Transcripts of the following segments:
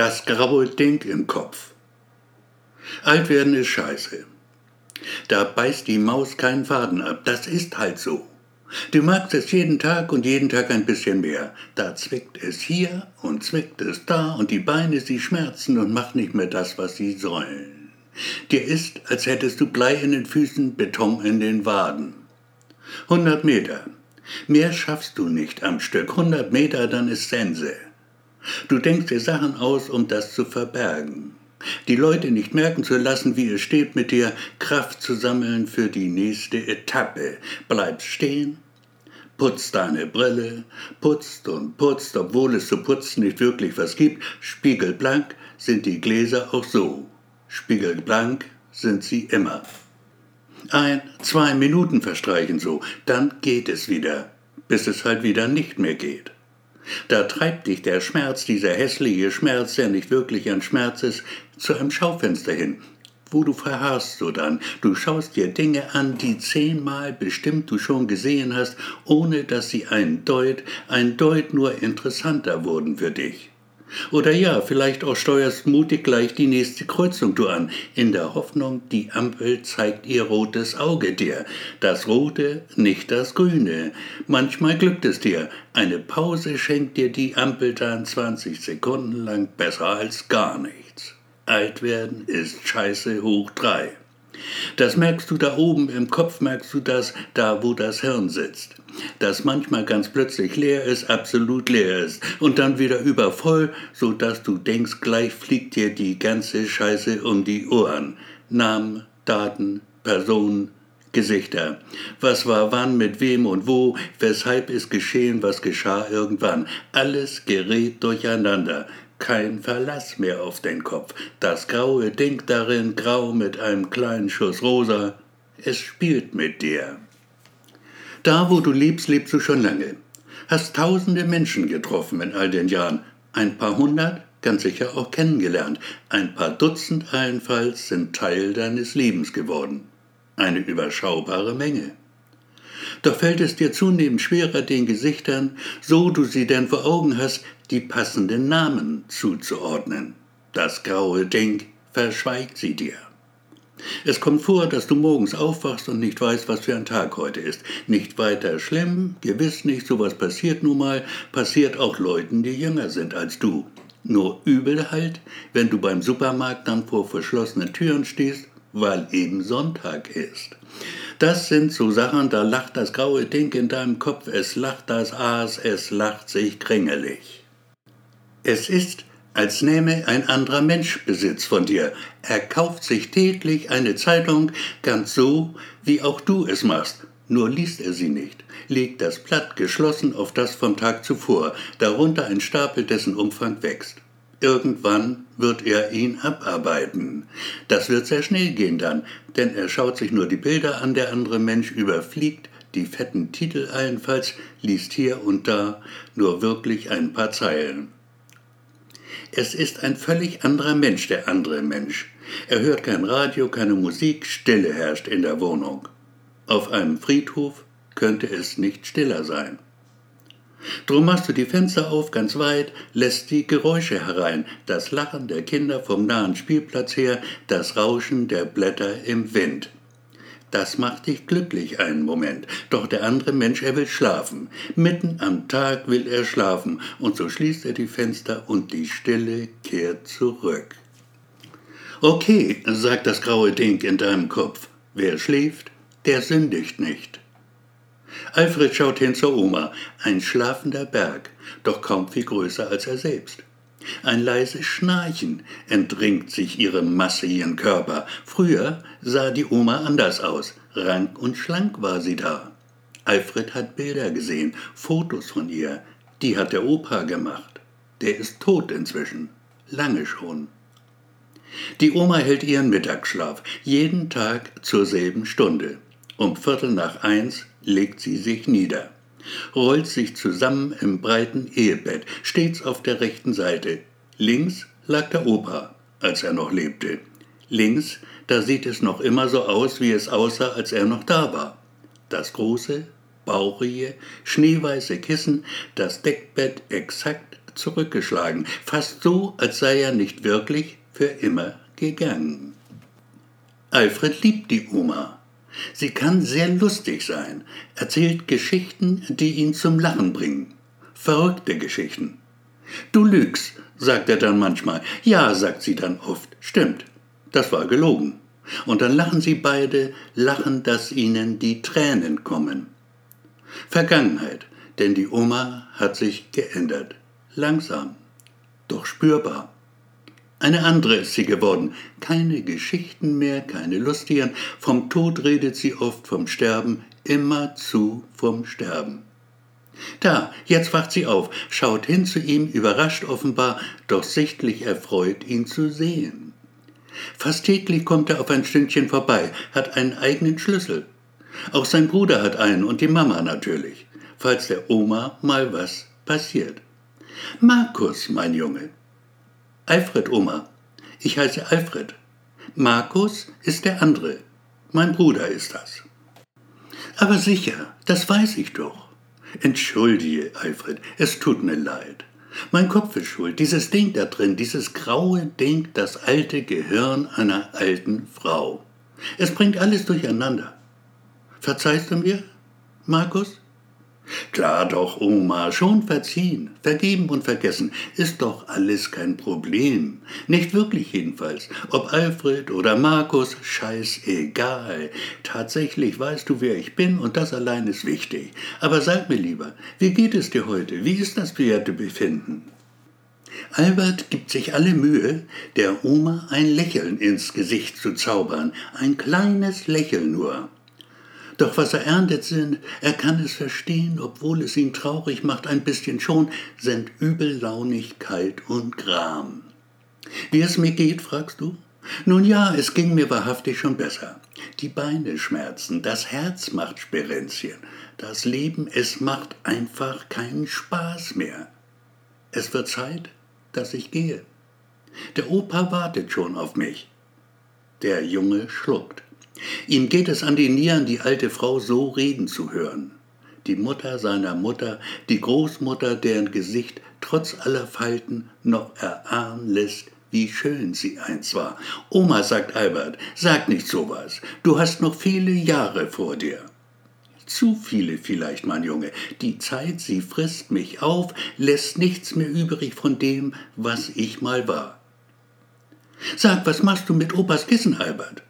Das graue Ding im Kopf. Alt werden ist scheiße. Da beißt die Maus keinen Faden ab. Das ist halt so. Du magst es jeden Tag und jeden Tag ein bisschen mehr. Da zwickt es hier und zwickt es da und die Beine, sie schmerzen und machen nicht mehr das, was sie sollen. Dir ist, als hättest du Blei in den Füßen, Beton in den Waden. 100 Meter. Mehr schaffst du nicht am Stück. 100 Meter, dann ist Sense. Du denkst dir Sachen aus, um das zu verbergen. Die Leute nicht merken zu lassen, wie es steht, mit dir Kraft zu sammeln für die nächste Etappe. Bleibst stehen, putzt deine Brille, putzt und putzt, obwohl es zu putzen nicht wirklich was gibt. Spiegelblank sind die Gläser auch so. Spiegelblank sind sie immer. Ein, zwei Minuten verstreichen so, dann geht es wieder, bis es halt wieder nicht mehr geht. Da treibt dich der Schmerz, dieser hässliche Schmerz, der nicht wirklich ein Schmerz ist, zu einem Schaufenster hin, wo du verharrst so dann. Du schaust dir Dinge an, die zehnmal bestimmt du schon gesehen hast, ohne dass sie ein Deut, ein Deut nur interessanter wurden für dich. Oder ja, vielleicht auch steuerst mutig gleich die nächste Kreuzung du an, in der Hoffnung, die Ampel zeigt ihr rotes Auge dir. Das rote, nicht das grüne. Manchmal glückt es dir. Eine Pause schenkt dir die Ampel dann 20 Sekunden lang besser als gar nichts. Alt werden ist Scheiße hoch drei. Das merkst du da oben im Kopf, merkst du das, da wo das Hirn sitzt. Das manchmal ganz plötzlich leer ist, absolut leer ist und dann wieder übervoll, so dass du denkst, gleich fliegt dir die ganze Scheiße um die Ohren. Namen, Daten, Personen, Gesichter. Was war wann, mit wem und wo, weshalb ist geschehen, was geschah irgendwann. Alles gerät durcheinander kein Verlass mehr auf den Kopf. Das graue Ding darin, grau mit einem kleinen Schuss rosa, es spielt mit dir. Da, wo du lebst, lebst du schon lange. Hast tausende Menschen getroffen in all den Jahren. Ein paar hundert, ganz sicher auch kennengelernt. Ein paar Dutzend allenfalls sind Teil deines Lebens geworden. Eine überschaubare Menge. Doch fällt es dir zunehmend schwerer, den Gesichtern, so du sie denn vor Augen hast, die passenden Namen zuzuordnen. Das graue Ding verschweigt sie dir. Es kommt vor, dass du morgens aufwachst und nicht weißt, was für ein Tag heute ist. Nicht weiter schlimm, gewiss nicht, sowas passiert nun mal, passiert auch Leuten, die jünger sind als du. Nur übel halt, wenn du beim Supermarkt dann vor verschlossenen Türen stehst, weil eben Sonntag ist. Das sind so Sachen, da lacht das graue Ding in deinem Kopf, es lacht das Aas, es lacht sich kringelig. Es ist, als nähme ein anderer Mensch Besitz von dir. Er kauft sich täglich eine Zeitung, ganz so, wie auch du es machst. Nur liest er sie nicht, legt das Blatt geschlossen auf das vom Tag zuvor, darunter ein Stapel, dessen Umfang wächst. Irgendwann wird er ihn abarbeiten. Das wird sehr schnell gehen dann, denn er schaut sich nur die Bilder an, der andere Mensch überfliegt die fetten Titel allenfalls, liest hier und da nur wirklich ein paar Zeilen. Es ist ein völlig anderer Mensch, der andere Mensch. Er hört kein Radio, keine Musik, Stille herrscht in der Wohnung. Auf einem Friedhof könnte es nicht stiller sein. Drum machst du die Fenster auf ganz weit, lässt die Geräusche herein, das Lachen der Kinder vom nahen Spielplatz her, das Rauschen der Blätter im Wind. Das macht dich glücklich einen Moment, doch der andere Mensch, er will schlafen. Mitten am Tag will er schlafen, und so schließt er die Fenster und die Stille kehrt zurück. Okay, sagt das graue Ding in deinem Kopf, wer schläft, der sündigt nicht. Alfred schaut hin zur Oma, ein schlafender Berg, doch kaum viel größer als er selbst. Ein leises Schnarchen entringt sich ihrem massigen Körper. Früher sah die Oma anders aus. Rank und schlank war sie da. Alfred hat Bilder gesehen, Fotos von ihr. Die hat der Opa gemacht. Der ist tot inzwischen. Lange schon. Die Oma hält ihren Mittagsschlaf, jeden Tag zur selben Stunde. Um Viertel nach eins legt sie sich nieder rollt sich zusammen im breiten Ehebett, stets auf der rechten Seite. Links lag der Opa, als er noch lebte. Links, da sieht es noch immer so aus, wie es aussah, als er noch da war. Das große, bauchige, schneeweiße Kissen, das Deckbett exakt zurückgeschlagen, fast so, als sei er nicht wirklich für immer gegangen. Alfred liebt die Oma. Sie kann sehr lustig sein, erzählt Geschichten, die ihn zum Lachen bringen. Verrückte Geschichten. Du lügst, sagt er dann manchmal. Ja, sagt sie dann oft. Stimmt, das war gelogen. Und dann lachen sie beide, lachen, dass ihnen die Tränen kommen. Vergangenheit, denn die Oma hat sich geändert. Langsam, doch spürbar. Eine andere ist sie geworden. Keine Geschichten mehr, keine lustigen. Vom Tod redet sie oft, vom Sterben, immerzu vom Sterben. Da, jetzt wacht sie auf, schaut hin zu ihm, überrascht offenbar, doch sichtlich erfreut, ihn zu sehen. Fast täglich kommt er auf ein Stündchen vorbei, hat einen eigenen Schlüssel. Auch sein Bruder hat einen und die Mama natürlich, falls der Oma mal was passiert. Markus, mein Junge. Alfred, Oma. Ich heiße Alfred. Markus ist der andere. Mein Bruder ist das. Aber sicher, das weiß ich doch. Entschuldige, Alfred, es tut mir leid. Mein Kopf ist schuld, dieses Ding da drin, dieses graue Ding, das alte Gehirn einer alten Frau. Es bringt alles durcheinander. Verzeihst du mir, Markus? Klar doch, Oma, schon verziehen, vergeben und vergessen, ist doch alles kein Problem. Nicht wirklich jedenfalls. Ob Alfred oder Markus, scheißegal. Tatsächlich weißt du, wer ich bin und das allein ist wichtig. Aber sag mir lieber, wie geht es dir heute? Wie ist das Befinden? Albert gibt sich alle Mühe, der Oma ein Lächeln ins Gesicht zu zaubern, ein kleines Lächeln nur. Doch was er erntet sind, er kann es verstehen, obwohl es ihn traurig macht, ein bisschen schon, sind Übellaunigkeit und Gram. Wie es mir geht, fragst du? Nun ja, es ging mir wahrhaftig schon besser. Die Beine schmerzen, das Herz macht Sperenzchen. Das Leben, es macht einfach keinen Spaß mehr. Es wird Zeit, dass ich gehe. Der Opa wartet schon auf mich. Der Junge schluckt. Ihm geht es an die Nieren, die alte Frau so reden zu hören. Die Mutter seiner Mutter, die Großmutter, deren Gesicht trotz aller Falten noch erahnen lässt, wie schön sie einst war. Oma, sagt Albert, sag nicht sowas. Du hast noch viele Jahre vor dir. Zu viele vielleicht, mein Junge. Die Zeit, sie frisst mich auf, lässt nichts mehr übrig von dem, was ich mal war. Sag, was machst du mit Opas Kissen, Albert?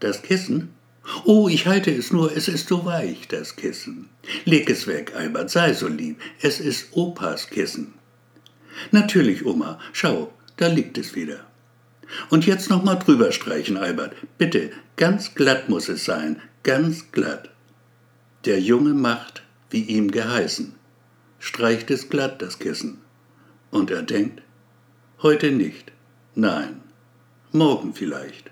Das Kissen? Oh, ich halte es nur, es ist so weich, das Kissen. Leg es weg, Albert, sei so lieb. Es ist Opas Kissen. Natürlich, Oma, schau, da liegt es wieder. Und jetzt noch mal drüber streichen, Albert. Bitte, ganz glatt muss es sein, ganz glatt. Der Junge macht, wie ihm geheißen, streicht es glatt, das Kissen. Und er denkt, heute nicht, nein, morgen vielleicht.